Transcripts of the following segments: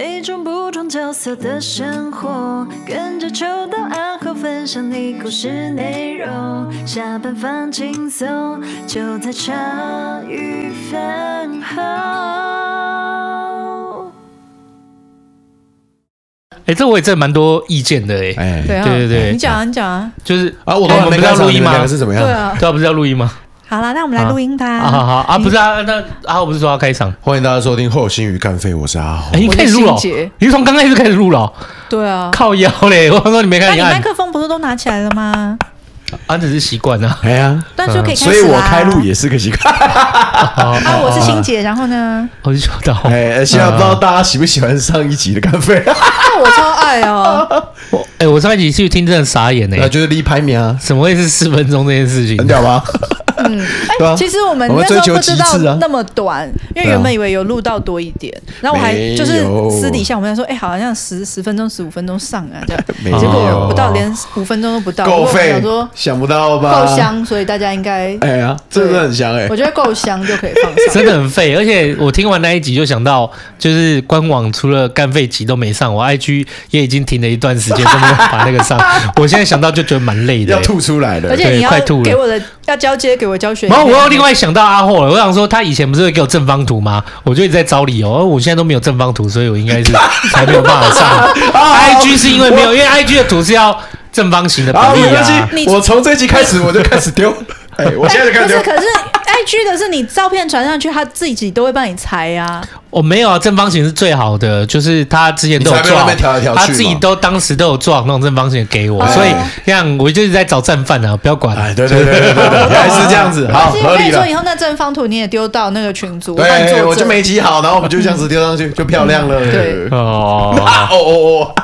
每种不同角色的生活，跟着秋到暗号分享你故事内容。下班放轻松，就在茶余饭后。哎、欸，这我也真的蛮多意见的哎、欸。哎，对对对，你讲啊，你讲啊。就是啊，我们不是要录音吗？是怎么样？对啊，对啊，不是要录音吗？好了，那我们来录音吧。啊，好好啊，不是啊，那阿浩不是说要开场？欢迎大家收听《后心鱼干废》，我是阿浩。哎，你开始录了？你是从刚开始开始录了？对啊，靠腰嘞！我说你没看，你麦克风不是都拿起来了吗？啊，只是习惯啊。哎呀，但是可以开始，所以我开录也是个习惯。啊，我是欣姐，然后呢？我是秋刀。哎，现在不知道大家喜不喜欢上一集的干废？我超爱哦。我哎，我上一集去听真的傻眼哎，就是离排名啊，怎么会是四分钟这件事情？很屌吧？嗯，哎，其实我们那时候不知道那么短，因为原本以为有录到多一点，然后我还就是私底下我们在说，哎，好像十十分钟、十五分钟上啊，这样，结果不到，连五分钟都不到。够废，说想不到吧？够香，所以大家应该哎呀，真的很香哎，我觉得够香就可以放上。真的很废，而且我听完那一集就想到，就是官网除了干废集都没上，我 IG 也已经停了一段时间都没有把那个上。我现在想到就觉得蛮累的，要吐出来了，而且你要给我的要交接给我交学。然后我又另外想到阿霍了，我想说他以前不是会给我正方图吗？我就一直在找理由，我现在都没有正方图，所以我应该是 才没有办法上。IG 是因为没有，因为 IG 的图是要正方形的比例啊。我从这集开始我就开始丢，哎，我现在就开始丢。可是 IG 的是你照片传上去，他自己都会帮你裁呀。我没有啊，正方形是最好的，就是他之前都有撞，他自己都当时都有撞那种正方形给我，所以这样我就一直在找战犯啊，不要管。哎，对对对对对，原来是这样子，好合理了。说以后那正方图你也丢到那个群组，对，我就没记好，然后我们就这样子丢上去，就漂亮了。对，哦哦哦 哦，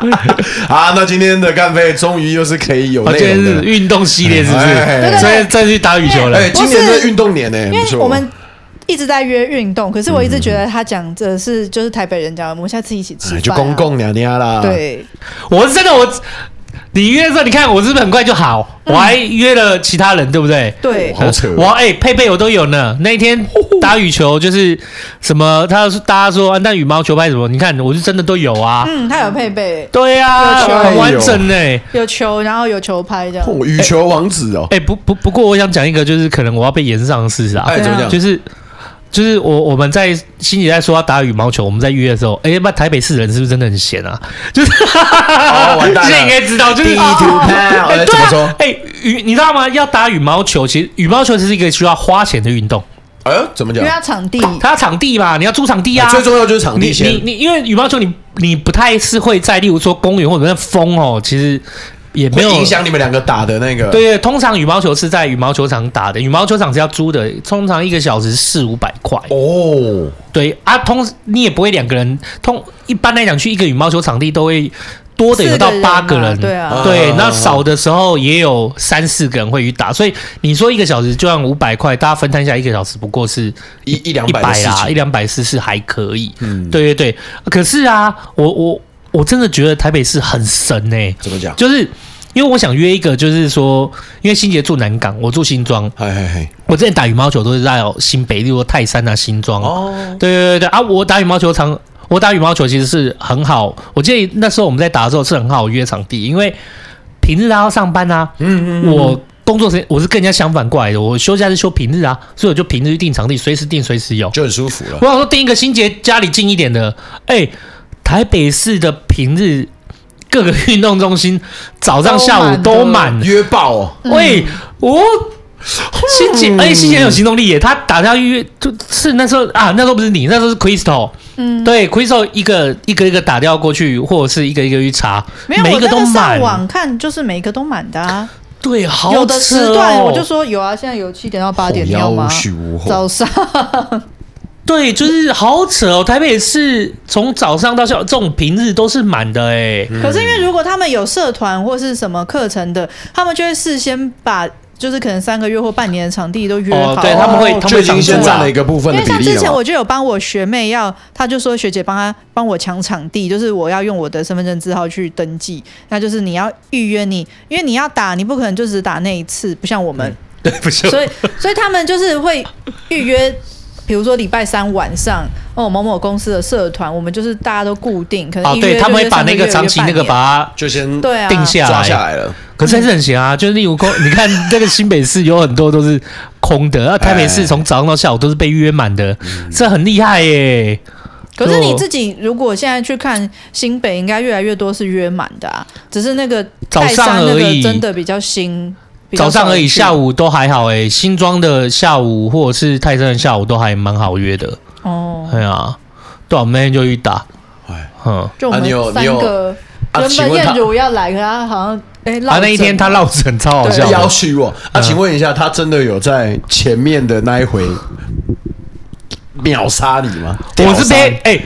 好，那今天的干杯终于又是可以有内容的，今天是运动系列，是不是？所以再去打羽球了。哎，今年的运动年呢，因为我们。一直在约运动，可是我一直觉得他讲的是就是台北人讲的，我们下次一起吃饭，就公共娘娘啦。对，我是真的我，你约的时候，你看我是不是很快就好？我还约了其他人，对不对？对，好扯。我哎，配备我都有呢。那一天 打羽球就是什么，他说大家说那羽毛球拍什么，你看我是真的都有啊。嗯，他有配备。对啊，很完整呢。有球，然后有球拍这样。羽球王子哦。哎，不不不过我想讲一个，就是可能我要被炎上的事啊。哎，怎么讲？就是。就是我我们在欣姐在说要打羽毛球，我们在约的时候，哎，那台北市人是不是真的很闲啊？就是，现在应该知道，就是，哎，怎么说？哎，羽你知道吗？要打羽毛球，其实羽毛球其实是一个需要花钱的运动。哎，怎么讲？因为它场地，它要场地嘛，你要租场地啊。最重要就是场地钱。你你因为羽毛球，你你不太是会在，例如说公园或者那风哦，其实。也没有影响你们两个打的那个。对对，通常羽毛球是在羽毛球场打的，羽毛球场是要租的，通常一个小时四五百块。哦，对啊，通你也不会两个人，通一般来讲去一个羽毛球场地都会多的有到八个人，对啊，对，那少的时候也有三四个人会去打，所以你说一个小时就按五百块，大家分摊一下一个小时不过是一一两百啊，一两百四是还可以。嗯，对对对，可是啊，我我。我真的觉得台北市很神哎、欸，怎么讲？就是因为我想约一个，就是说，因为新杰住南港，我住新庄。嘿嘿嘿，我之前打羽毛球都是在新北，例如泰山啊、新庄。哦，对对对对啊！我打羽毛球场，我打羽毛球其实是很好。我记得那时候我们在打的时候是很好约场地，因为平日他要上班啊。嗯，嗯嗯。我工作时间我是跟人家相反过来的，我休假是休平日啊，所以我就平日订场地，随时订随时有，就很舒服了。我想说订一个新杰家里近一点的，哎、欸。台北市的平日各个运动中心早上下午都满约爆哦！喂，我欣姐，哎，欣姐很有行动力耶！他打电话预约，就是那时候啊，那时候不是你，那时候是 Crystal，嗯，对，Crystal 一个一个一个打电话过去，或者是一个一个去查，没有，每一个都满。上网看就是每一个都满的啊。对，好有的时段我就说有啊，现在有七点到八点，你要吗？早上。对，就是好扯哦！台北市从早上到下午这种平日都是满的哎。可是因为如果他们有社团或是什么课程的，他们就会事先把就是可能三个月或半年的场地都约好。哦、对，他们会，他们已经先占了一个部分的比例。因为像之前我就有帮我学妹要，她就说学姐帮她帮我抢场地，就是我要用我的身份证字号去登记，那就是你要预约你，因为你要打，你不可能就只打那一次，不像我们。嗯、对，不是。所以，所以他们就是会预约。比如说礼拜三晚上，哦某某公司的社团，我们就是大家都固定，可能哦对，他们会把那个长期那个把它就先对啊定下抓下来了。可是还是很闲啊，就是例如空，你看 这个新北市有很多都是空的，那台北市从早上到下午都是被约满的，这很厉害耶。可是你自己如果现在去看新北，应该越来越多是约满的啊，只是那个早上而已，真的比较新。早上而已，下午都还好哎、欸。新庄的下午或者是泰山的下午都还蛮好约的哦。对啊，对啊，我们那天就去打。哎，嗯，就我们三个原本彦祖要来，可他好像哎，啊，那一天他落枕超好笑，邀请我。啊，请问一下，他真的有在前面的那一回秒杀你吗？我是被哎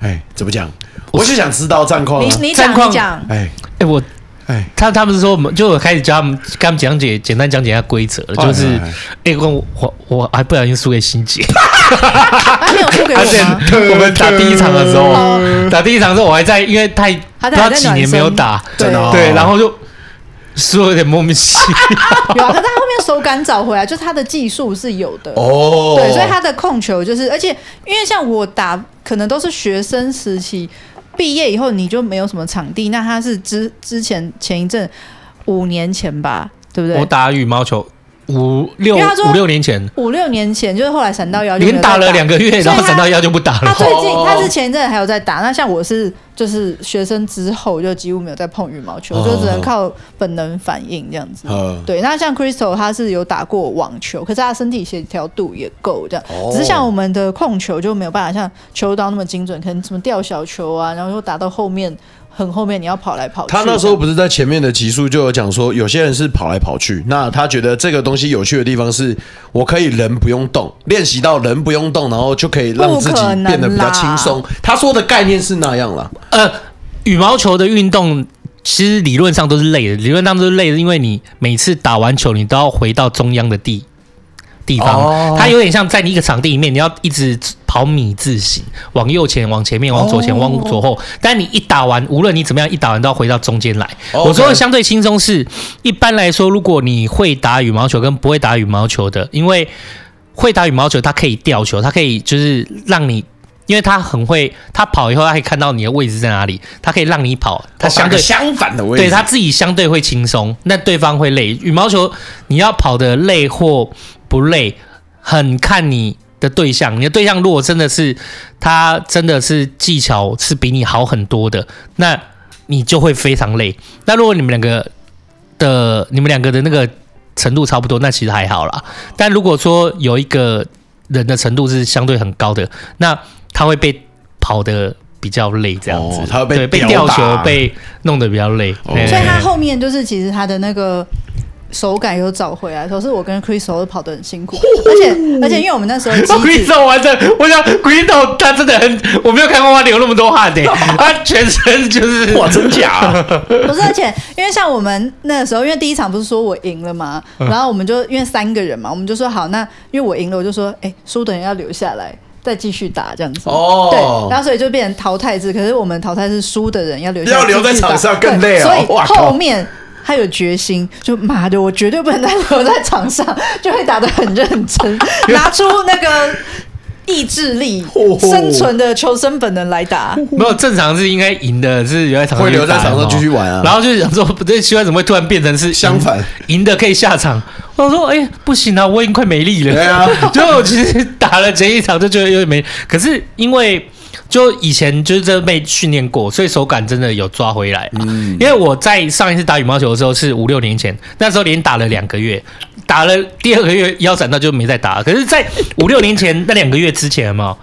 哎，怎么讲？我是想知道战况。你你讲，哎哎我。哎，他他们是说，我们就我开始教他们，跟他们讲解，简单讲解一下规则，就是，哎，我我我还不小心输给欣姐，他没有输给我吗？我们打第一场的时候，打第一场的时候，我还在，因为太他几年没有打，对对，然后就输有点莫名其妙。有啊，可是他后面手感找回来，就他的技术是有的。哦，对，所以他的控球就是，而且因为像我打，可能都是学生时期。毕业以后你就没有什么场地，那他是之之前前一阵五年前吧，对不对？我打羽毛球五六五六年前，五六年前就是后来闪到腰，连打了两个月，然后闪到腰就不打了。他最近他是前一阵还有在打，那像我是。就是学生之后就几乎没有再碰羽毛球，就只能靠本能反应这样子。对，那像 Crystal 他是有打过网球，可是他身体协调度也够这样。只是像我们的控球就没有办法像球刀那么精准，可能什么吊小球啊，然后又打到后面很后面，你要跑来跑去。他那时候不是在前面的集数就有讲说，有些人是跑来跑去，那他觉得这个东西有趣的地方是，我可以人不用动，练习到人不用动，然后就可以让自己变得比较轻松。他说的概念是那样了。呃，羽毛球的运动其实理论上都是累的，理论上都是累的，因为你每次打完球，你都要回到中央的地地方，哦、它有点像在你一个场地里面，你要一直跑米字形，往右前，往前面，往左前，往左后。但你一打完，无论你怎么样，一打完都要回到中间来。哦、我说的相对轻松是，一般来说，如果你会打羽毛球跟不会打羽毛球的，因为会打羽毛球，它可以吊球，它可以就是让你。因为他很会，他跑以后他可以看到你的位置在哪里，他可以让你跑，他相对相反的位置，对他自己相对会轻松，那对方会累。羽毛球你要跑的累或不累，很看你的对象。你的对象如果真的是他真的是技巧是比你好很多的，那你就会非常累。那如果你们两个的你们两个的那个程度差不多，那其实还好啦。但如果说有一个人的程度是相对很高的，那他会被跑的比较累，这样子，哦、他会被被吊球被弄得比较累，哦、所以他后面就是其实他的那个手感有找回来。可是我跟 Crystal 都跑得很辛苦，而且而且因为我们那时候 Crystal 完的，我想 Crystal 他真的很，我没有看过他流那么多汗的，他 全身就是哇真假？不是，而且因为像我们那个时候，因为第一场不是说我赢了嘛，然后我们就因为三个人嘛，我们就说好，那因为我赢了，我就说哎，输的人要留下来。再继续打这样子哦，对，然后所以就变成淘汰制。可是我们淘汰是输的人要留下，要留在场上更累啊。所以后面他有决心，就妈的，我绝对不能再留在场上，就会打得很认真，拿出那个。意志力、生存的求生本能来打，没有正常是应该赢的，是留在场上，会留在场上继续玩啊。然后就想说，不对，奇怪，怎么会突然变成是相反，赢的可以下场？我说，哎，不行啊，我已经快没力了。对啊，就我其实打了前一场就觉得有点没，可是因为就以前就是这被训练过，所以手感真的有抓回来。嗯，因为我在上一次打羽毛球的时候是五六年前，那时候连打了两个月。打了第二个月腰斩到就没再打，可是，在五六年前那两个月之前嘛，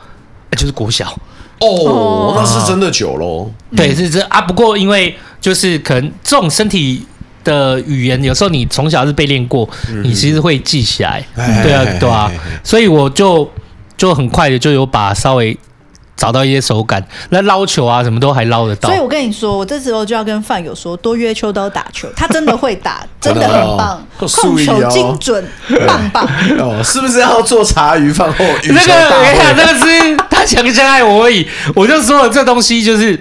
就是国小哦，那是真的久喽。对，是这啊。不过因为就是可能这种身体的语言，有时候你从小是被练过，你其实会记起来。对啊，对啊，所以我就就很快的就有把稍微。找到一些手感，那捞球啊，什么都还捞得到。所以我跟你说，我这时候就要跟范友说，多约秋刀打球，他真的会打，真的很棒，控球精准，棒棒。哦，是不是要做茶余饭后？那个，我看那个是他强相爱我而已。我就说了，这东西就是，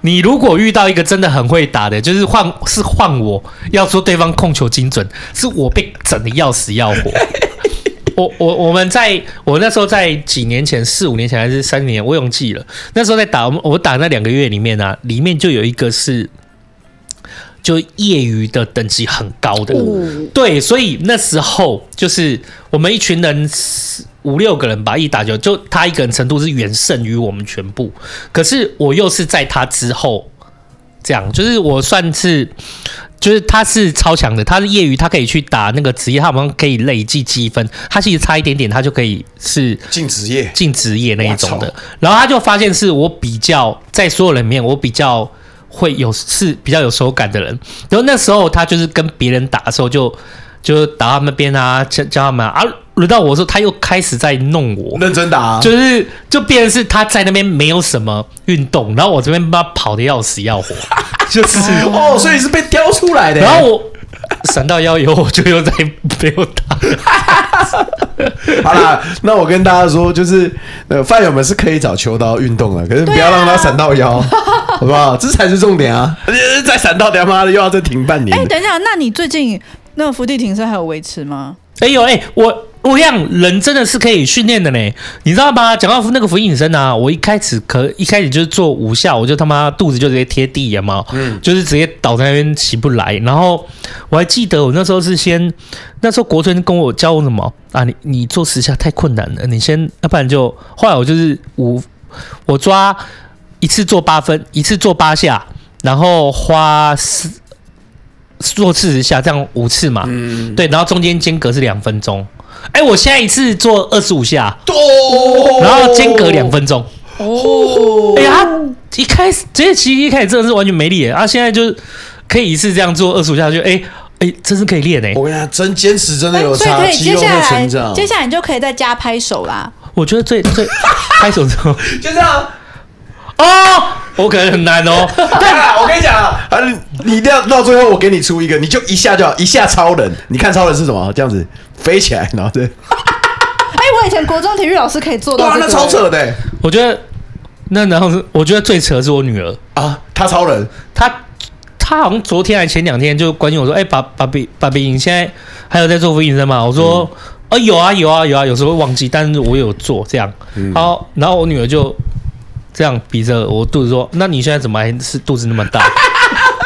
你如果遇到一个真的很会打的，就是换是换我要说对方控球精准，是我被整的要死要活。我我我们在我那时候在几年前四五年前还是三年，我忘记了。那时候在打我我打那两个月里面啊，里面就有一个是就业余的等级很高的，哦、对，所以那时候就是我们一群人五六个人吧，一打球就他一个人程度是远胜于我们全部。可是我又是在他之后这样，就是我算是。就是他是超强的，他是业余，他可以去打那个职业，他好像可以累计积分。他其实差一点点，他就可以是进职业、进职业那一种的。然后他就发现是我比较在所有人里面，我比较会有是比较有手感的人。然后那时候他就是跟别人打的时候就，就就打他们边啊，教教他们啊。轮到我的时候，他又开始在弄我，认真打，啊，就是就变成是他在那边没有什么运动，然后我这边把他跑的要死要活。就是哦，所以是被挑出来的。然后我闪到腰以后，我就又再 没有打。好啦，那我跟大家说，就是呃，饭友们是可以找秋刀运动的，可是不要让他闪到腰，啊、好不好？这才是重点啊！再闪到他妈的又要再停半年。哎、欸，等一下，那你最近那伏地挺身还有维持吗？哎呦，哎，我。我讲人真的是可以训练的呢，你知道吗？讲到那个伏地挺身啊，我一开始可一开始就是做五下，我就他妈肚子就直接贴地了嘛，嗯，就是直接倒在那边起不来。然后我还记得我那时候是先，那时候国春跟我教我什么啊？你你做十下太困难了，你先，要不然就后来我就是五，我抓一次做八分，一次做八下，然后花四做四十下，这样五次嘛，嗯，对，然后中间间隔是两分钟。哎，我现在一次做二十五下，哦，然后间隔两分钟。哦，哎呀，一开始这些其实一开始真的是完全没力，啊，现在就是可以一次这样做二十五下，就哎哎，真是可以练哎。我跟你讲，真坚持真的有差，所以可以接下来接下来你就可以再加拍手啦。我觉得最最拍手之后 就这样。哦，我可能很难哦。对啊，我跟你讲啊，你一定要到最后，我给你出一个，你就一下就好，一下超人。你看超人是什么？这样子飞起来，然后对。哎，我以前国中体育老师可以做到，哇，那超扯的。我觉得那然后是，我觉得最扯的是我女儿啊，她超人，她她好像昨天还前两天就关心我说，哎，爸爸比爸比，你现在还有在做伏地挺身吗？我说，哦，有啊有啊有啊，有时候会忘记，但是我有做这样。好，然后我女儿就。这样比着我肚子说，那你现在怎么还是肚子那么大？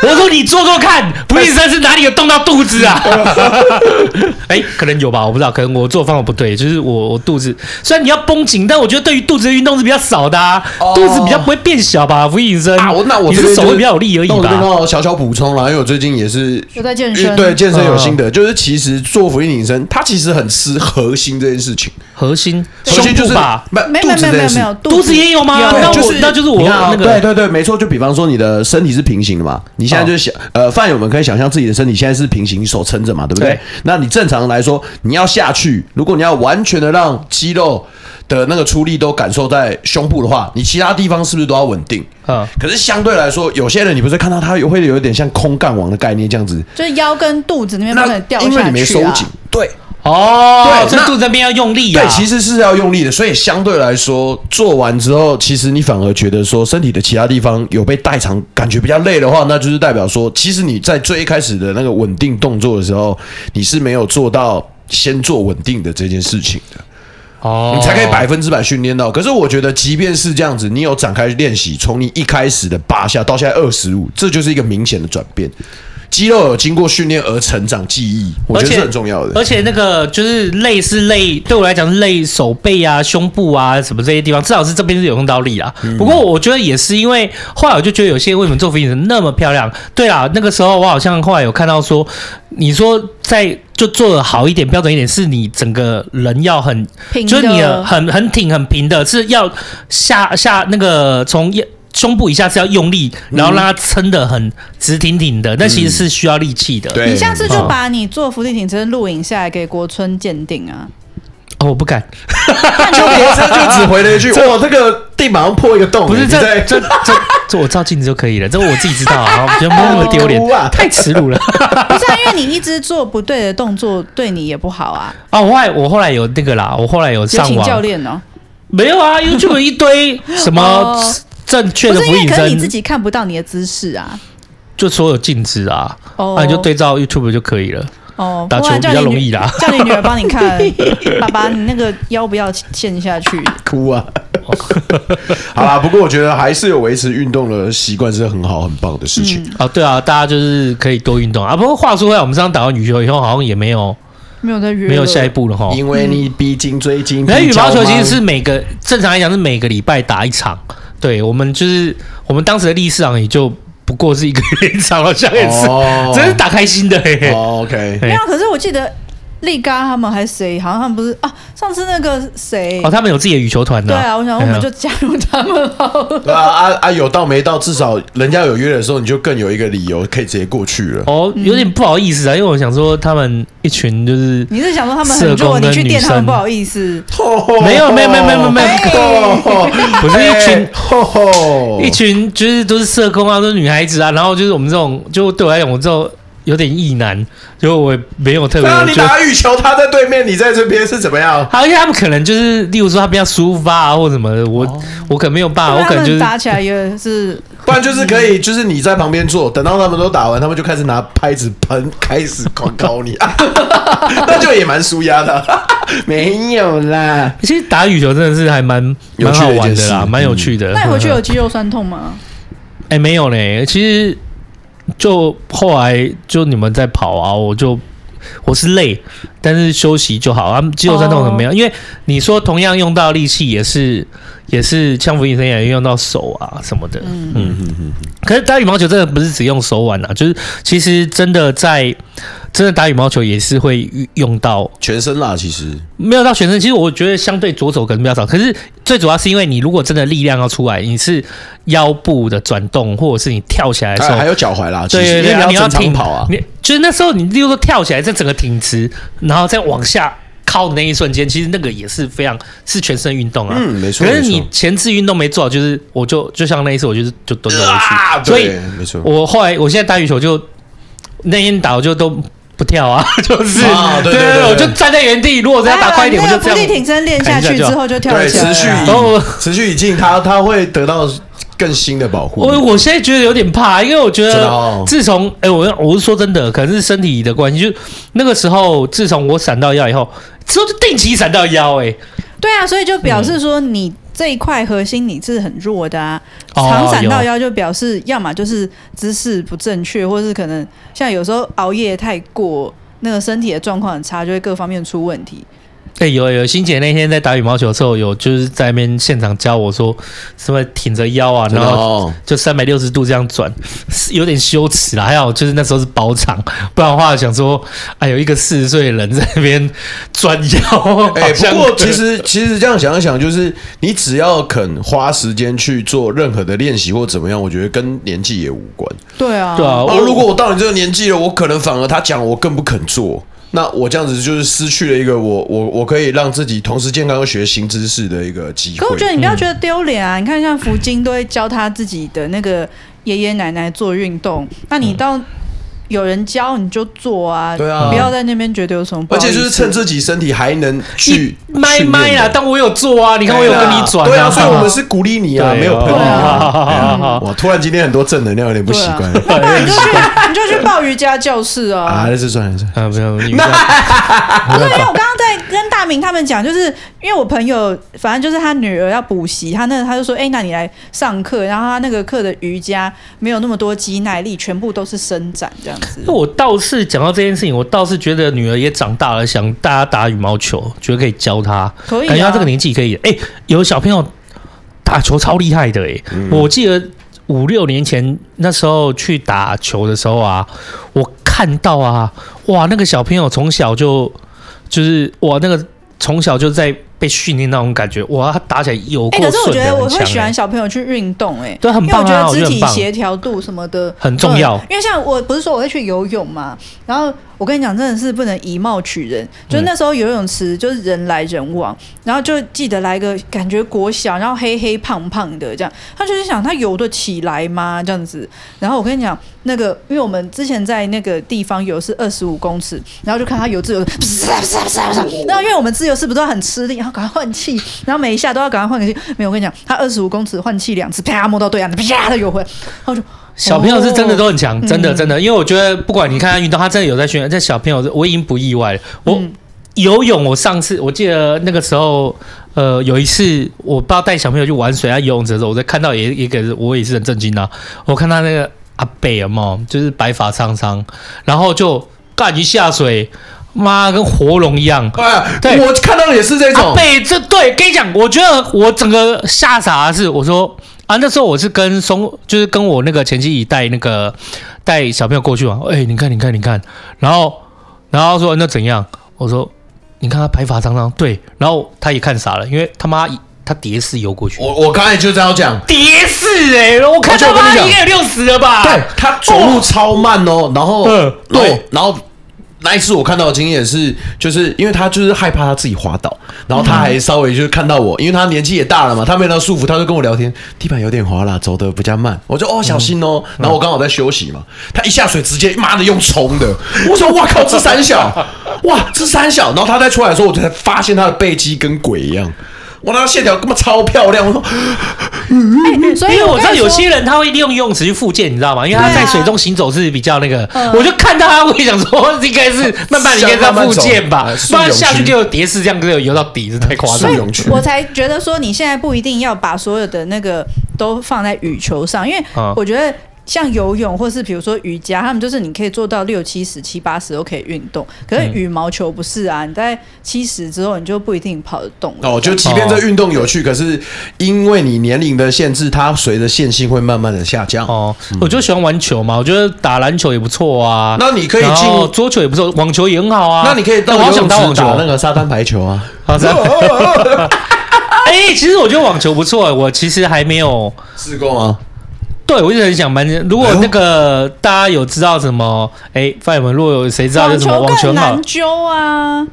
我说你做做看，伏地挺身是哪里有动到肚子啊？哎、欸，可能有吧，我不知道，可能我做方法不对，就是我我肚子虽然你要绷紧，但我觉得对于肚子的运动是比较少的啊，哦、肚子比较不会变小吧？伏地挺身啊，我那我只是手会比较有力而已吧。那我小小补充了，因为我最近也是有在健身，对健身有心得，就是其实做伏地挺身，它其实很吃核心这件事情。核心，核心就是吧？没没没没没有，肚子也有吗？那就是那就是我那个对对对，没错，就比方说你的身体是平行的嘛，你现在就想呃。饭友们可以想象自己的身体现在是平行，手撑着嘛，对不对？对，那你正常来说，你要下去，如果你要完全的让肌肉的那个出力都感受在胸部的话，你其他地方是不是都要稳定？嗯。可是相对来说，有些人你不是看到他会有一点像空干王的概念这样子，就是腰跟肚子那边不能掉下去啊，因为你没收紧，对。哦，对，这肚子这边要用力啊。对，其实是要用力的，所以相对来说，做完之后，其实你反而觉得说身体的其他地方有被代偿，感觉比较累的话，那就是代表说，其实你在最一开始的那个稳定动作的时候，你是没有做到先做稳定的这件事情的。哦，你才可以百分之百训练到。可是我觉得，即便是这样子，你有展开练习，从你一开始的八下到现在二十五，这就是一个明显的转变。肌肉有经过训练而成长记忆，我觉得是很重要的。而且那个就是累是累，对我来讲是累手背啊、胸部啊什么这些地方，至少是这边是有用到力啊。不过我觉得也是因为后来我就觉得有些为什么做伏地挺身那么漂亮？对啊，那个时候我好像后来有看到说，你说在就做的好一点、标准一点，是你整个人要很平，就是你很很挺、很平的，是要下下那个从胸部以下是要用力，然后让它撑得很直挺挺的，那、嗯、其实是需要力气的。对，你下次就把你做伏地挺身录影下来给国春鉴定啊！哦，我不敢，就国春就只回了一句：“ 哇，这个地板上破一个洞。”不是这这这这，这我照镜子就可以了，这我自己知道啊，我觉得没那么丢脸，啊、太耻辱了。不是啊，因为你一直做不对的动作，对你也不好啊。啊，我后来我后来有那个啦，我后来有上网教练哦，没有啊，YouTube 一堆什么。哦正确的伏地挺身，可是你自己看不到你的姿势啊，就所有镜子啊，那、oh. 啊、你就对照 YouTube 就可以了。哦，打球比较容易啦。叫你女儿帮你看，爸爸，你那个腰不要陷下去，哭啊！好啦，不过我觉得还是有维持运动的习惯是很好很棒的事情。哦、嗯，对啊，大家就是可以多运动啊。不过话说回来，我们这样打完羽球以后，好像也没有没有再约，没有下一步了哈。因为你毕竟最近，那羽毛球其实是每个正常来讲是每个礼拜打一场。对，我们就是我们当时的历史长也就不过是一个月一场，好像也是，真是打开心的。哦、OK，没有，可是我记得。力嘎他们还是谁？好像他们不是啊？上次那个谁？哦，他们有自己的羽球团的。对啊，我想我们就加入他们好了。对啊啊啊！有到没到？至少人家有约的时候，你就更有一个理由可以直接过去了。哦，有点不好意思啊，因为我想说他们一群就是你是想说他们很弱，你去电他们不好意思？没有没有没有没有没有，不是一群 一群就是都是社工啊，都是女孩子啊，然后就是我们这种，就对我来讲，我这种。有点意难，就我没有特别。那你打羽球，他在对面，你在这边是怎么样？好，因为他们可能就是，例如说他比较抒发啊，或什么的，我、哦、我可能没有办法，我可能就是打起来也是，不然就是可以，就是你在旁边坐，等到他们都打完，他们就开始拿拍子喷，开始狂搞你，那就也蛮舒压的。没有啦，其实打羽球真的是还蛮蛮好玩的啦，蛮有趣的。那你回去有肌肉酸痛吗？哎、欸，没有嘞，其实。就后来就你们在跑啊，我就我是累，但是休息就好啊。肌肉酸痛很没有，因为你说同样用到力气也是也是像伏地挺身也用到手啊什么的。嗯嗯嗯嗯。可是打羽毛球真的不是只用手腕啊，就是其实真的在。真的打羽毛球也是会用到全身啦，其实没有到全身。其实我觉得相对左手可能比较少，可是最主要是因为你如果真的力量要出来，你是腰部的转动，或者是你跳起来的时候，还有脚踝啦。对对对，你要挺跑啊。你就是那时候你例如说跳起来，在整个挺直，然后再往下靠的那一瞬间，其实那个也是非常是全身运动啊。嗯，没错。可是你前置运动没做好，就是我就就像那一次，我就是就蹲了回去。啊、所以没错。我后来我现在打羽球就那天打我就都。不跳啊，就是对对对，我就站在原地。如果再打快一点，我就这样。伏地挺身练下去之后就跳起来。持续，持续以进，他他会得到更新的保护。我我现在觉得有点怕，因为我觉得自从哎，我我是说真的，可能是身体的关系。就那个时候，自从我闪到腰以后，之后就定期闪到腰。哎，对啊，所以就表示说你。这一块核心你是很弱的啊，常闪到腰就表示要么就是姿势不正确，或是可能像有时候熬夜太过，那个身体的状况很差，就会各方面出问题。哎、欸，有有，欣姐那天在打羽毛球的时候，有就是在那边现场教我说，什么挺着腰啊，然后就三百六十度这样转，有点羞耻啦。还好就是那时候是包场，不然的话想说，哎，有一个四十岁的人在那边转腰。哎、欸，不过其实其实这样想一想，就是你只要肯花时间去做任何的练习或怎么样，我觉得跟年纪也无关。对啊，对啊。如果我到你这个年纪了，我可能反而他讲我更不肯做。那我这样子就是失去了一个我我我可以让自己同时健康又学新知识的一个机会。可我觉得你不要觉得丢脸啊！嗯、你看像福金都会教他自己的那个爷爷奶奶做运动，那你到。嗯有人教你就做啊，对啊，不要在那边觉得有什么不好。而且就是趁自己身体还能去麦麦啊，但我有做啊，你看我有跟你转，对啊，所以我们是鼓励你啊，没有喷你啊。哇，突然今天很多正能量，有点不习惯。那你就去，你就去报瑜伽教室啊。啊，那是算了算了，不要不要。不是因为我刚刚在明他们讲，就是因为我朋友，反正就是他女儿要补习，他那他就说，哎，那你来上课，然后他那个课的瑜伽没有那么多肌耐力，全部都是伸展这样。子我倒是讲到这件事情，我倒是觉得女儿也长大了，想大家打羽毛球，觉得可以教她。可以、啊，感觉她这个年纪可以。哎、欸，有小朋友打球超厉害的哎、我记得五六年前那时候去打球的时候啊，我看到啊，哇，那个小朋友从小就就是哇，那个从小就在。被训练那种感觉，哇，他打起来有可是我觉得我会喜欢小朋友去运动，哎，对，很棒啊，因为我觉得肢体协调度什么的很重要。因为像我不是说我会去游泳嘛，然后。我跟你讲，真的是不能以貌取人。就是那时候游泳池就是人来人往，然后就记得来个感觉国小，然后黑黑胖胖的这样。他就是想他游得起来吗？这样子。然后我跟你讲，那个因为我们之前在那个地方游是二十五公尺，然后就看他游自由，然后因为我们自由是不是很吃力，然后赶快换气，然后每一下都要赶快换个气。没有，我跟你讲，他二十五公尺换气两次，啪摸到对岸，啪他游回来。然后就小朋友是真的都很强，真的真的，因为我觉得不管你看他运动，他真的有在训练。这小朋友，我已经不意外了。我游泳，我上次我记得那个时候。呃，有一次我不知道带小朋友去玩水啊，游泳池的时候，我在看到也也给，我也是很震惊啊。我看他那个阿伯嘛，就是白发苍苍，然后就干一下水，妈跟活龙一样。对，我看到的也是这种。阿伯这对，跟你讲，我觉得我整个吓傻的是，我说啊，那时候我是跟松，就是跟我那个前妻带那个带小朋友过去嘛。哎、欸，你看，你看，你看，然后然后说那怎样？我说。你看他白发苍苍，对，然后他也看傻了，因为他妈他蝶式游过去。我我刚才就这样讲，蝶式哎，我看他妈应该有六十了吧？对，他走路超慢哦，然后嗯，对，然后。那一次我看到的经验是，就是因为他就是害怕他自己滑倒，然后他还稍微就是看到我，因为他年纪也大了嘛，他没有那束缚，他就跟我聊天，地板有点滑啦，走的比较慢，我就哦小心哦，然后我刚好在休息嘛，他一下水直接妈的用冲的，我说哇靠，这三小，哇这三小，然后他再出来的时候，我才发现他的背肌跟鬼一样。我那个线条根本超漂亮，我说，欸、所以因为我知道有些人他会利用游泳池去复健，你知道吗？因为他在水中行走是比较那个，啊、我就看到他会想说，应该是慢慢应该在复健吧，不然下去就有蝶式这样，就游到底是太夸张。我才觉得说，你现在不一定要把所有的那个都放在羽球上，因为我觉得。像游泳，或是比如说瑜伽，他们就是你可以做到六七十、七八十都可以运动。可是羽毛球不是啊，你在七十之后，你就不一定跑得动了。哦，就即便这运动有趣，可是因为你年龄的限制，它随着线性会慢慢的下降。哦，我就喜欢玩球嘛，我觉得打篮球也不错啊。那你可以进入桌球也不错，网球也很好啊。那你可以到游泳池打那个沙滩排球啊。好的。哎，其实我觉得网球不错，我其实还没有试过吗？对，我一直很想蛮。如果那个大家有知道什么，哎，范友们，如果有谁知道有什么网球好，难揪啊，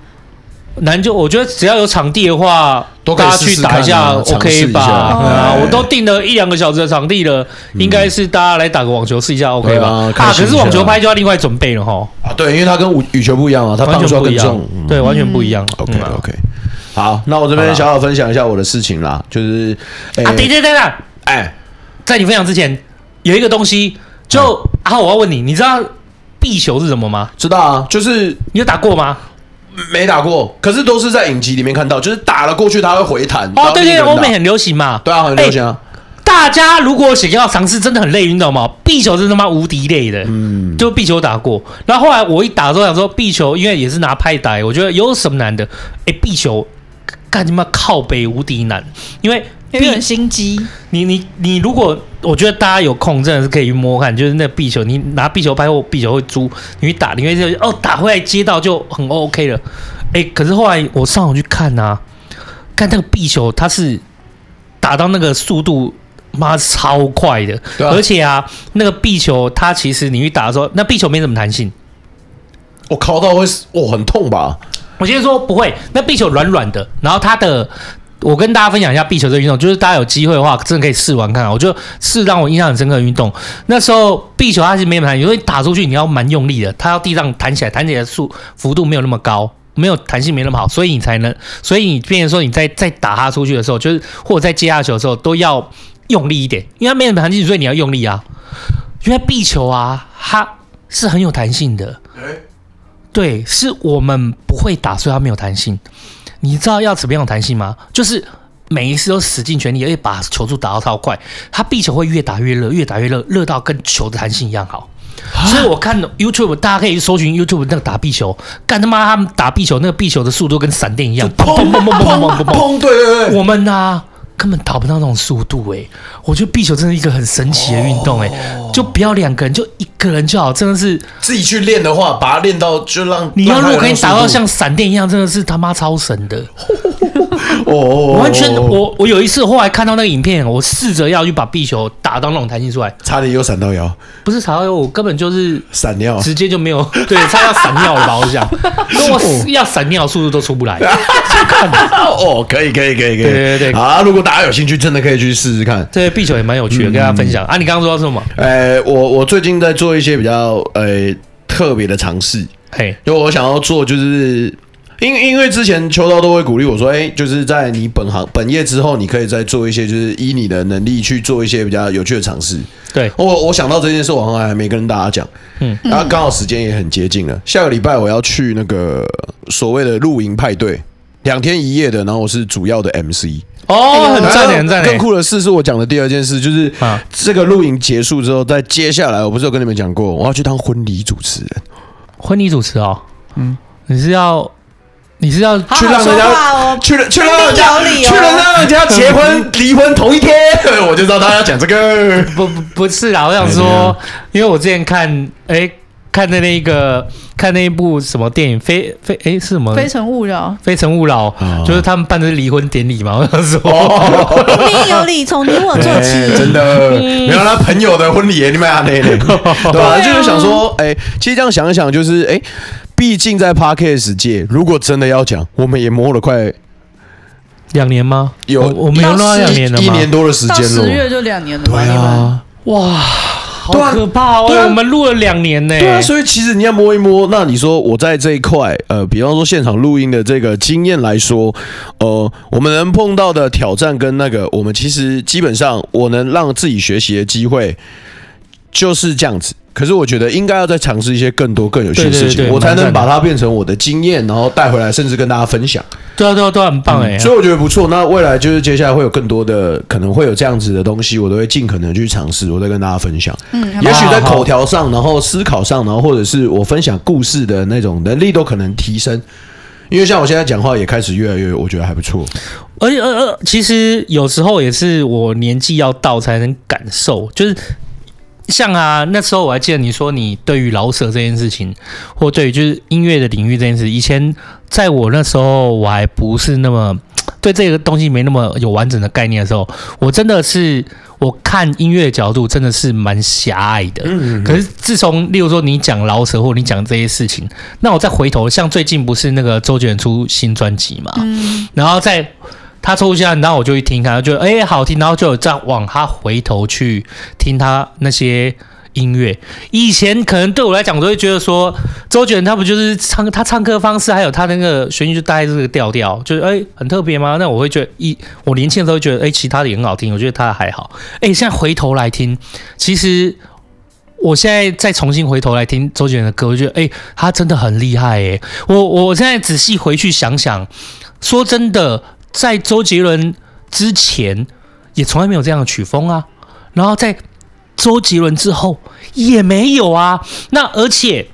难揪。我觉得只要有场地的话，大家去打一下，OK 吧？啊，我都订了一两个小时的场地了，应该是大家来打个网球试一下，OK 吧？啊，可是网球拍就要另外准备了哈。啊，对，因为它跟羽羽球不一样啊，它完全不一样，对，完全不一样。OK OK，好，那我这边小小分享一下我的事情啦，就是啊，对对对对，哎。在你分享之前，有一个东西，就啊，我要问你，你知道壁球是什么吗？知道啊，就是你有打过吗？没打过，可是都是在影集里面看到，就是打了过去，它会回弹。哦，对对，欧美很流行嘛。对啊，很流行啊。大家如果想要尝试，真的很累，你知道吗？壁球是他妈无敌累的。嗯，就壁球打过，然后后来我一打的时候想说，壁球因为也是拿拍打，我觉得有什么难的？哎，壁球干他妈靠北无敌难，因为。很心机，你你你，如果我觉得大家有空，真的是可以去摸看，就是那个壁球，你拿壁球拍或壁球会租，你去打，你会就哦打回来接到就很 OK 了。哎，可是后来我上网去看啊，看那个壁球，它是打到那个速度妈超快的，啊、而且啊，那个壁球它其实你去打的时候，那壁球没什么弹性，我靠到会哦很痛吧？我先说不会，那壁球软软的，然后它的。我跟大家分享一下壁球这个运动，就是大家有机会的话，真的可以试玩看啊。我觉得是让我印象很深刻的运动。那时候壁球它是没有弹，因为打出去你要蛮用力的，它要地上弹起来，弹起来的速幅度没有那么高，没有弹性没那么好，所以你才能，所以你变成说你在在打它出去的时候，就是或者在接下球的时候都要用力一点，因为它没有弹性，所以你要用力啊。因为壁球啊，它是很有弹性的，对，是我们不会打，所以它没有弹性。你知道要怎么样有弹性吗？就是每一次都使尽全力，而且把球速打到超快。他壁球会越打越热，越打越热，热到跟球的弹性一样好。所以我看 YouTube 大家可以搜寻 YouTube 那个打壁球，干他妈他们打壁球，那个壁球的速度跟闪电一样。砰砰砰砰砰砰砰砰，对对对，我们啊。根本达不到那种速度哎、欸，我觉得壁球真的是一个很神奇的运动哎、就不要两个人，就一个人就好，真的是自己去练的话，把它练到就让你要如果可以打到像闪电一样，真的是他妈超神的。哦，完全，我我有一次后来看到那个影片，我试着要去把壁球打到那种弹性出来，差点又闪到腰，不是闪到腰，我根本就是闪尿，直接就没有，对，差点要闪尿了吧？我想，如果要闪尿，速度都出不来。哦，可以，可以，可以，可以，对对对，啊，如果大家有兴趣，真的可以去试试看，这壁球也蛮有趣的，跟大家分享啊。你刚刚说到什么？呃，我我最近在做一些比较呃特别的尝试，嘿，因为我想要做就是。因因为之前秋刀都会鼓励我说，哎，就是在你本行本业之后，你可以再做一些，就是依你的能力去做一些比较有趣的尝试。对，我我想到这件事，我好像还没跟大家讲。嗯，然后刚好时间也很接近了，下个礼拜我要去那个所谓的露营派对，两天一夜的，然后我是主要的 MC。哦，很赞很赞。更酷的事是我讲的第二件事，就是这个露营结束之后，在接下来，我不是有跟你们讲过，我要去当婚礼主持人。婚礼主持哦，嗯，你是要？你是要去让人家去了去让人家去了让人家结婚离婚同一天，我就知道他要讲这个。不不不是啦，我想说，因为我之前看哎看的那个看那一部什么电影，非非哎是什么？非诚勿扰。非诚勿扰，就是他们办的是离婚典礼嘛。我想说，婚礼有礼从你我做起，真的没有他朋友的婚礼，你们 啊那那，对吧？就是想说，哎，其实这样想一想，就是哎。毕竟在 Podcast 界，如果真的要讲，我们也摸了快两年吗？有，我们有那两年了吗？一年多的时间了，十月就两年了。对啊，哇，好可怕哦！我们录了两年呢。对啊，所以其实你要摸一摸，那你说我在这一块，呃，比方说现场录音的这个经验来说，呃，我们能碰到的挑战跟那个，我们其实基本上我能让自己学习的机会就是这样子。可是我觉得应该要再尝试一些更多更有趣的事情，我才能把它变成我的经验，然后带回来，甚至跟大家分享。对啊，对啊，都很棒哎！所以我觉得不错。那未来就是接下来会有更多的可能会有这样子的东西，我都会尽可能去尝试，我再跟大家分享。嗯，也许在口条上，然后思考上，然后或者是我分享故事的那种能力都可能提升。因为像我现在讲话也开始越来越，我觉得还不错。而且，呃呃，其实有时候也是我年纪要到才能感受，就是。像啊，那时候我还记得你说你对于老舍这件事情，或对于就是音乐的领域这件事，以前在我那时候我还不是那么 对这个东西没那么有完整的概念的时候，我真的是我看音乐的角度真的是蛮狭隘的。嗯嗯。可是自从例如说你讲老舍或你讲这些事情，那我再回头，像最近不是那个周杰伦出新专辑嘛，嗯，然后再。他抽下，然后我就去听他，就哎、好听，然后就有这样往他回头去听他那些音乐。以前可能对我来讲，我都会觉得说，周杰伦他不就是唱他唱歌方式，还有他那个旋律就带这个调调，就是哎、很特别吗？那我会觉得一我年轻的时候觉得哎、其他的也很好听，我觉得他还好。哎、现在回头来听，其实我现在再重新回头来听周杰伦的歌，我觉得哎、他真的很厉害哎、我我现在仔细回去想想，说真的。在周杰伦之前，也从来没有这样的曲风啊。然后在周杰伦之后，也没有啊。那而且，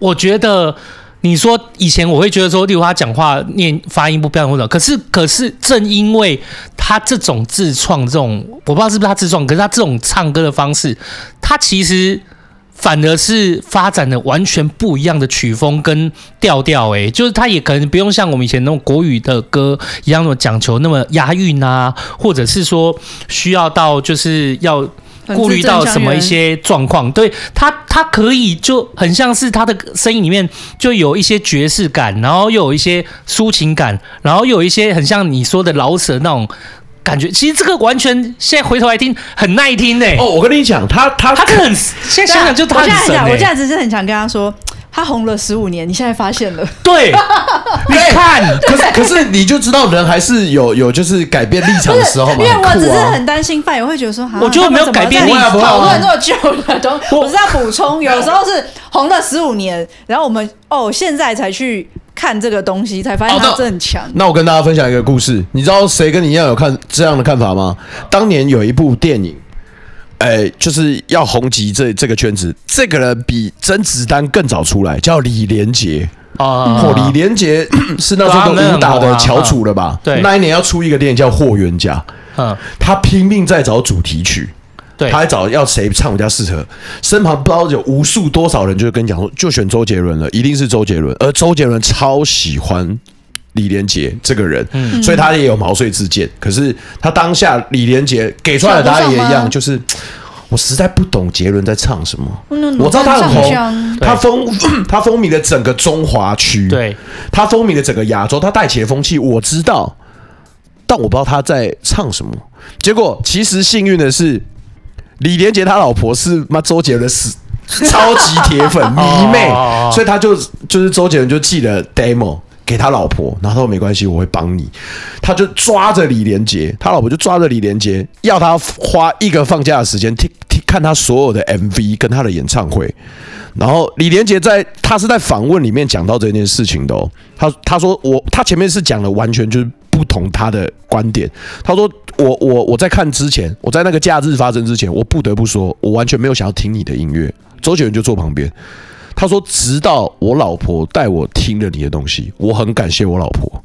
我觉得你说以前我会觉得说，例如他讲话念发音不标准，可是可是正因为他这种自创这种，我不知道是不是他自创，可是他这种唱歌的方式，他其实。反而是发展的完全不一样的曲风跟调调，诶，就是他也可能不用像我们以前那种国语的歌一样那么讲求那么押韵啊，或者是说需要到就是要顾虑到什么一些状况。对他，他可以就很像是他的声音里面就有一些爵士感，然后又有一些抒情感，然后又有一些很像你说的老舍那种。感觉其实这个完全现在回头来听很耐听呢。哦，我跟你讲，他他他很现在想想就他很神。我现在我现在只是很想跟他说，他红了十五年，你现在发现了？对，你看，可是可是你就知道人还是有有就是改变立场的时候嘛。因为我只是很担心范，也会觉得说，我觉得没有改变立场。讨论这么久了，都我是要补充，有时候是红了十五年，然后我们哦现在才去。看这个东西才发现他真很强。那我跟大家分享一个故事，你知道谁跟你一样有看这样的看法吗？当年有一部电影，哎，就是要红极这这个圈子，这个人比甄子丹更早出来，叫李连杰啊。李连杰 是那时候武打的翘楚了吧？对，那一年要出一个电影叫《霍元甲》，嗯，他拼命在找主题曲。对，他还找要谁唱比较适合，身旁不知道有无数多少人就跟你讲说，就选周杰伦了，一定是周杰伦。而周杰伦超喜欢李连杰这个人，嗯，所以他也有毛遂自荐。可是他当下李连杰给出来的答案也一样，就是我实在不懂杰伦在唱什么。我知道他很红，他风 他风靡了整个中华区，对，他风靡了整个亚洲，他带起了风气，我知道，但我不知道他在唱什么。结果其实幸运的是。李连杰他老婆是妈周杰伦死 超级铁粉 迷妹，所以他就就是周杰伦就寄了 demo 给他老婆，然后他说没关系，我会帮你。他就抓着李连杰，他老婆就抓着李连杰，要他花一个放假的时间听听看他所有的 MV 跟他的演唱会。然后李连杰在他是在访问里面讲到这件事情的哦，他他说我他前面是讲了完全就是不同他的观点，他说我我我在看之前，我在那个假日发生之前，我不得不说，我完全没有想要听你的音乐。周杰伦就坐旁边。他说：“直到我老婆带我听了你的东西，我很感谢我老婆。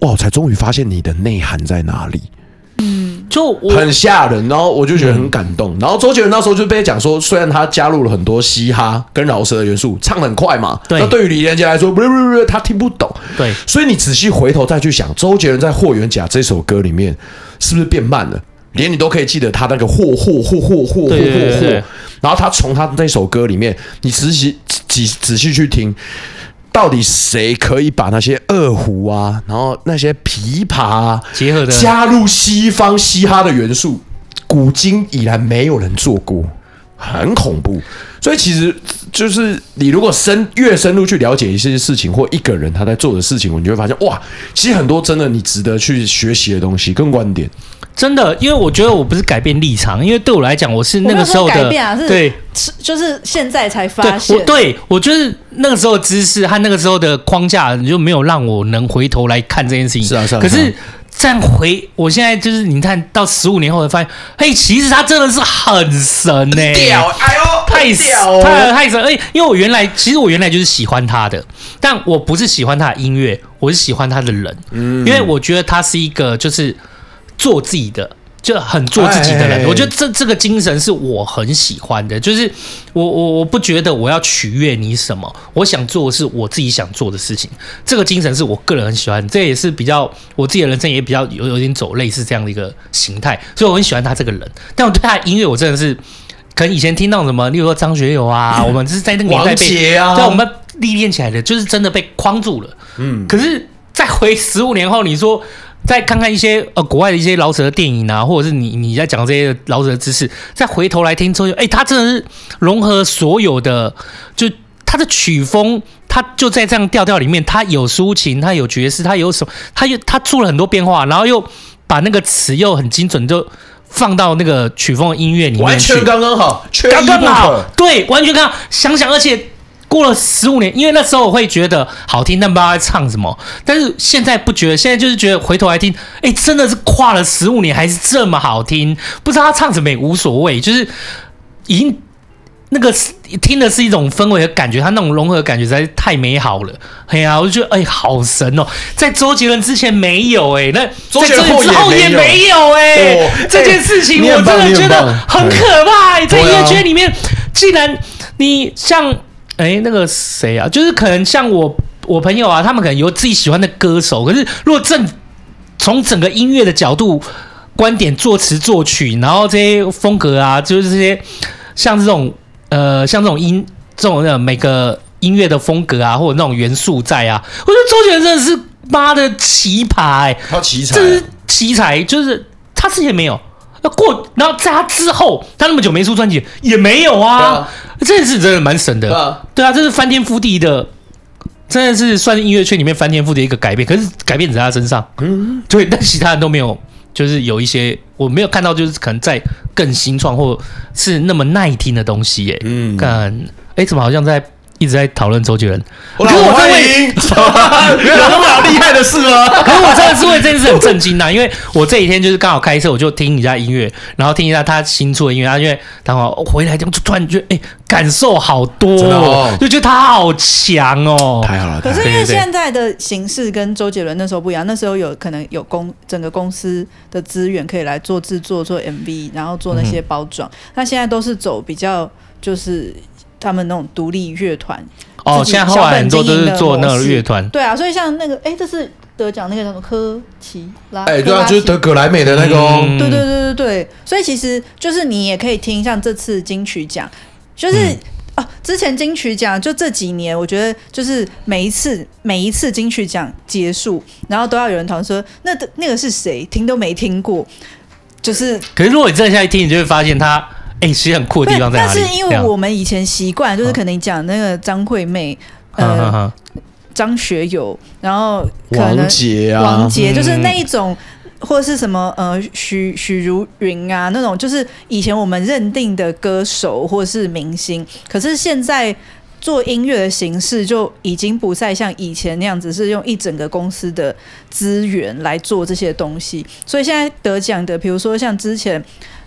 哇，才终于发现你的内涵在哪里。嗯，很吓人，然后我就觉得很感动。然后周杰伦那时候就被讲说，虽然他加入了很多嘻哈跟饶舌的元素，唱很快嘛，那对于李连杰来说，不不不，他听不懂。对，所以你仔细回头再去想，周杰伦在《霍元甲》这首歌里面是不是变慢了？连你都可以记得他那个霍霍霍霍霍霍霍霍，然后他从他那首歌里面，你仔细仔仔细去听。到底谁可以把那些二胡啊，然后那些琵琶啊结合的加入西方嘻哈的元素，古今以来没有人做过，很恐怖。所以其实就是你如果深越深入去了解一些事情，或一个人他在做的事情，你就会发现哇，其实很多真的你值得去学习的东西跟观点。真的，因为我觉得我不是改变立场，因为对我来讲，我是那个时候的，改变啊，是对，就是现在才发现。对，我，对我就是那个时候的知识和那个时候的框架，你就没有让我能回头来看这件事情。是啊，是啊。可是再回，我现在就是你看到十五年后，发现，嘿，其实他真的是很神呢、欸，屌，哎呦，太屌、哦，太太神。哎，因为我原来其实我原来就是喜欢他的，但我不是喜欢他的音乐，我是喜欢他的人。嗯，因为我觉得他是一个就是。做自己的，就很做自己的人，我觉得这这个精神是我很喜欢的。就是我我我不觉得我要取悦你什么，我想做的是我自己想做的事情。这个精神是我个人很喜欢，这也是比较我自己的人生也比较有有点走类似这样的一个形态，所以我很喜欢他这个人。但我对他的音乐，我真的是可能以前听到什么，例如说张学友啊，我们是在那个年代被啊，对，我们历练起来的，就是真的被框住了。嗯，可是再回十五年后，你说。再看看一些呃国外的一些老舍的电影啊，或者是你你在讲这些老舍的知识，再回头来听之后，哎，他真的是融合所有的，就他的曲风，他就在这样调调里面，他有抒情，他有爵士，他有什么，他又他做了很多变化，然后又把那个词又很精准，就放到那个曲风的音乐里面去，完全刚刚好，刚刚好，对，完全刚好，想想而且。过了十五年，因为那时候我会觉得好听，但不知道在唱什么。但是现在不觉得，现在就是觉得回头来听，哎，真的是跨了十五年还是这么好听。不知道他唱什么也无所谓，就是已经那个听的是一种氛围和感觉，他那种融合的感觉实在是太美好了。哎呀，我就觉得哎，好神哦，在周杰伦之前没有哎，那在周杰伦之后也没有哎，这件事情我真的觉得很可怕。在音乐圈里面，既然你像。哎，那个谁啊？就是可能像我我朋友啊，他们可能有自己喜欢的歌手。可是如果正从整个音乐的角度、观点、作词作曲，然后这些风格啊，就是这些像这种呃，像这种音这种的每个音乐的风格啊，或者那种元素在啊，我觉得周杰伦真的是妈的奇葩、他奇才，这是奇才，就是他之前没有。过，然后在他之后，他那么久没出专辑，也没有啊。啊这件事真的蛮神的。对啊，对啊，这是翻天覆地的，真的是算是音乐圈里面翻天覆地的一个改变。可是改变只在他身上，嗯，对，但其他人都没有，就是有一些我没有看到，就是可能在更新创或是那么耐听的东西、嗯，看，哎，怎么好像在。一直在讨论周杰伦，可是我在为 有那么厉害的事吗？可是我真的是为这件事很震惊呐，因为我这几天就是刚好开车，我就听一下音乐，然后听一下他新出的音乐，他因为然后回来就突然觉得哎，感受好多，哦，就觉得他好强哦，太好了。可是因为现在的形式跟周杰伦那时候不一样，那时候有可能有公整个公司的资源可以来做制作、做 MV，然后做那些包装，那、嗯、现在都是走比较就是。他们那种独立乐团哦，现在后来很多都是做那个乐团，对啊，所以像那个，哎，这是得奖那个什么科奇拉，哎，对啊，就是得格莱美的那个，哦，对对对对对，所以其实就是你也可以听，像这次金曲奖，就是啊，之前金曲奖就这几年，我觉得就是每一次每一次金曲奖结束，然后都要有人讨论说，那那个是谁？听都没听过，就是，可是如果你站下来听，你就会发现他。哎、欸，其实很酷的地方在哪里？但是因为我们以前习惯，就是可能你讲那个张惠妹，呃，张学友，然后可能王杰啊，王杰就是那一种。嗯或者是什么呃许许茹芸啊那种，就是以前我们认定的歌手或者是明星，可是现在做音乐的形式就已经不再像以前那样子，是用一整个公司的资源来做这些东西。所以现在得奖的，比如说像之前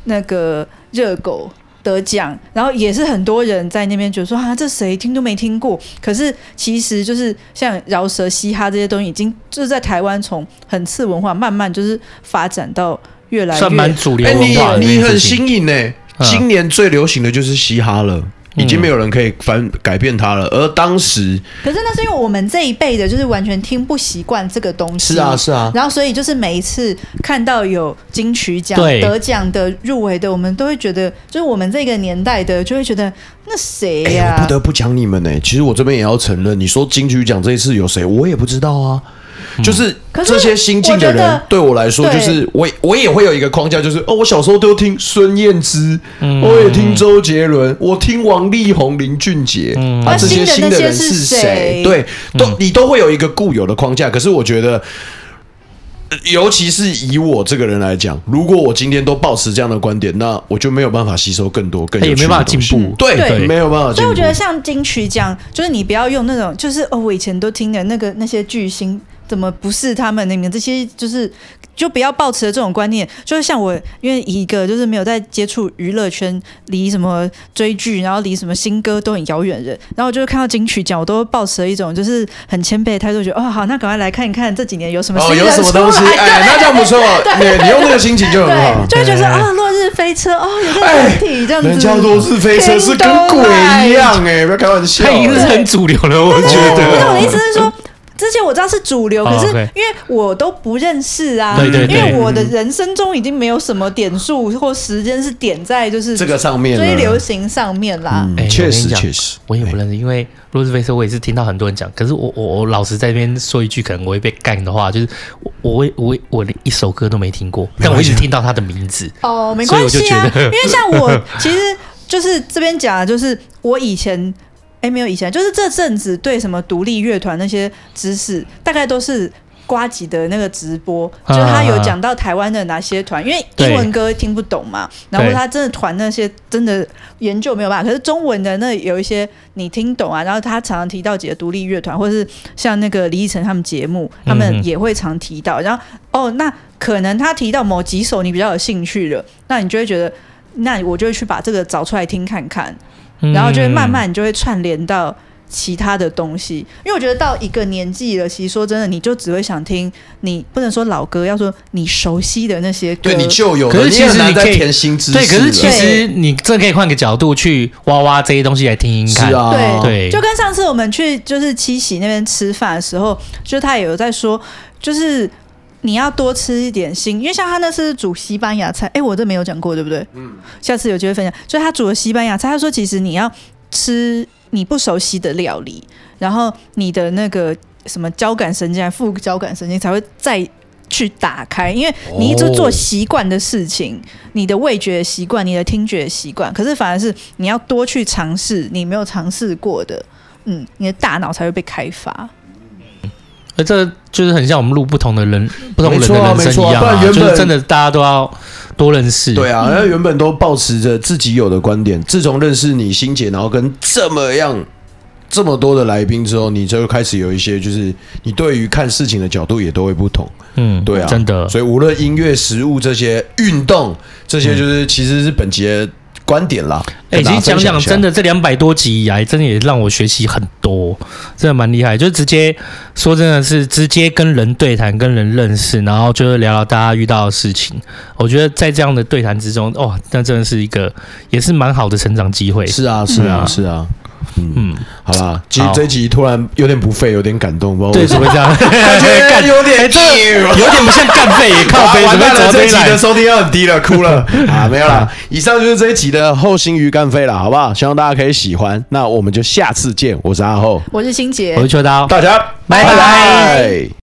那个热狗。得奖，然后也是很多人在那边觉得说啊，这谁听都没听过。可是其实就是像饶舌、嘻哈这些东西，已经就是在台湾从很次文化慢慢就是发展到越来越算蛮主流文化。你你很新颖呢，今年最流行的就是嘻哈了。已经没有人可以反改变它了。而当时，可是那是因为我们这一辈的，就是完全听不习惯这个东西。是啊，是啊。然后，所以就是每一次看到有金曲奖得奖的、入围的，我们都会觉得，就是我们这个年代的，就会觉得那谁呀？我不得不讲你们呢。其实我这边也要承认，你说金曲奖这一次有谁，我也不知道啊。就是这些新进的人，对我来说，就是我我也会有一个框架，就是哦，我小时候都听孙燕姿，我也听周杰伦，我听王力宏、林俊杰，啊，这些新的人是谁？对，都你都会有一个固有的框架。可是我觉得，尤其是以我这个人来讲，如果我今天都保持这样的观点，那我就没有办法吸收更多、更有趣的东西，也没办法进步。对，没有办法进步。所以我觉得，像金曲奖，就是你不要用那种，就是哦，我以前都听的那个那些巨星。怎么不是他们那边这些？就是就不要抱持的这种观念。就是像我，因为一个就是没有在接触娱乐圈，离什么追剧，然后离什么新歌都很遥远的人。然后我就看到金曲奖，我都抱持了一种就是很谦卑的态度，觉得哦好，那赶快来看一看这几年有什么新哦，有什么东西？哎，那这样不错。对，你用那个心情就很好，就会觉得啊，落日飞车哦，有个整体这样子。人家落日飞车是跟鬼一样哎，不要开玩笑。他已经是很主流了，我觉得。那我的意思是说。之前我知道是主流，可是因为我都不认识啊，对对对，因为我的人生中已经没有什么点数或时间是点在就是这个上面追流行上面啦。确实确实，我也不认识，因为落日飞车我也是听到很多人讲，可是我我我老实在这边说一句，可能我会被干的话，就是我我我我连一首歌都没听过，但我一直听到他的名字哦，没关系啊，因为像我其实就是这边讲，就是我以前。哎，没有以前，就是这阵子对什么独立乐团那些知识，大概都是瓜吉的那个直播，就是他有讲到台湾的哪些团，因为英文歌听不懂嘛，然后他真的团那些真的研究没有办法，可是中文的那有一些你听懂啊，然后他常常提到几个独立乐团，或者是像那个李依晨他们节目，他们也会常提到，然后哦，那可能他提到某几首你比较有兴趣的，那你就会觉得，那我就会去把这个找出来听看看。然后就会慢慢，你就会串联到其他的东西，因为我觉得到一个年纪了，其实说真的，你就只会想听你不能说老歌，要说你熟悉的那些歌，对你就有。可是其实你可以填新知识，对，可是其实你这可以换个角度去挖挖这些东西来听听看。是啊，对，就跟上次我们去就是七喜那边吃饭的时候，就他也有在说，就是。你要多吃一点心，因为像他那是煮西班牙菜，哎，我这没有讲过，对不对？嗯。下次有机会分享。所以他煮了西班牙菜，他说其实你要吃你不熟悉的料理，然后你的那个什么交感神经、副交感神经才会再去打开，因为你一直做习惯的事情，哦、你的味觉习惯、你的听觉习惯，可是反而是你要多去尝试你没有尝试过的，嗯，你的大脑才会被开发。这就是很像我们录不同的人、不同人的人生一样啊，啊就是真的大家都要多认识。对啊，那原本都保持着自己有的观点，自从认识你欣姐，然后跟这么样这么多的来宾之后，你就开始有一些，就是你对于看事情的角度也都会不同。嗯，对啊，真的。所以无论音乐、食物这些、运动这些，就是其实是本节。观点啦，哎、欸，其实讲讲真的，这两百多集以来，真的也让我学习很多，真的蛮厉害。就直接说，真的是直接跟人对谈，跟人认识，然后就是聊聊大家遇到的事情。我觉得在这样的对谈之中，哦，那真的是一个也是蛮好的成长机会。是啊，是啊，是啊。嗯，好啦，其实这一集突然有点不费，有点感动，不知道为什么。会这样，感觉有点有点不像干废，靠背。完蛋了，这一集的收听量很低了，哭了。啊，没有啦。以上就是这一集的后心鱼干飞了，好不好？希望大家可以喜欢，那我们就下次见。我是阿后，我是心杰，我是秋刀，大家拜拜。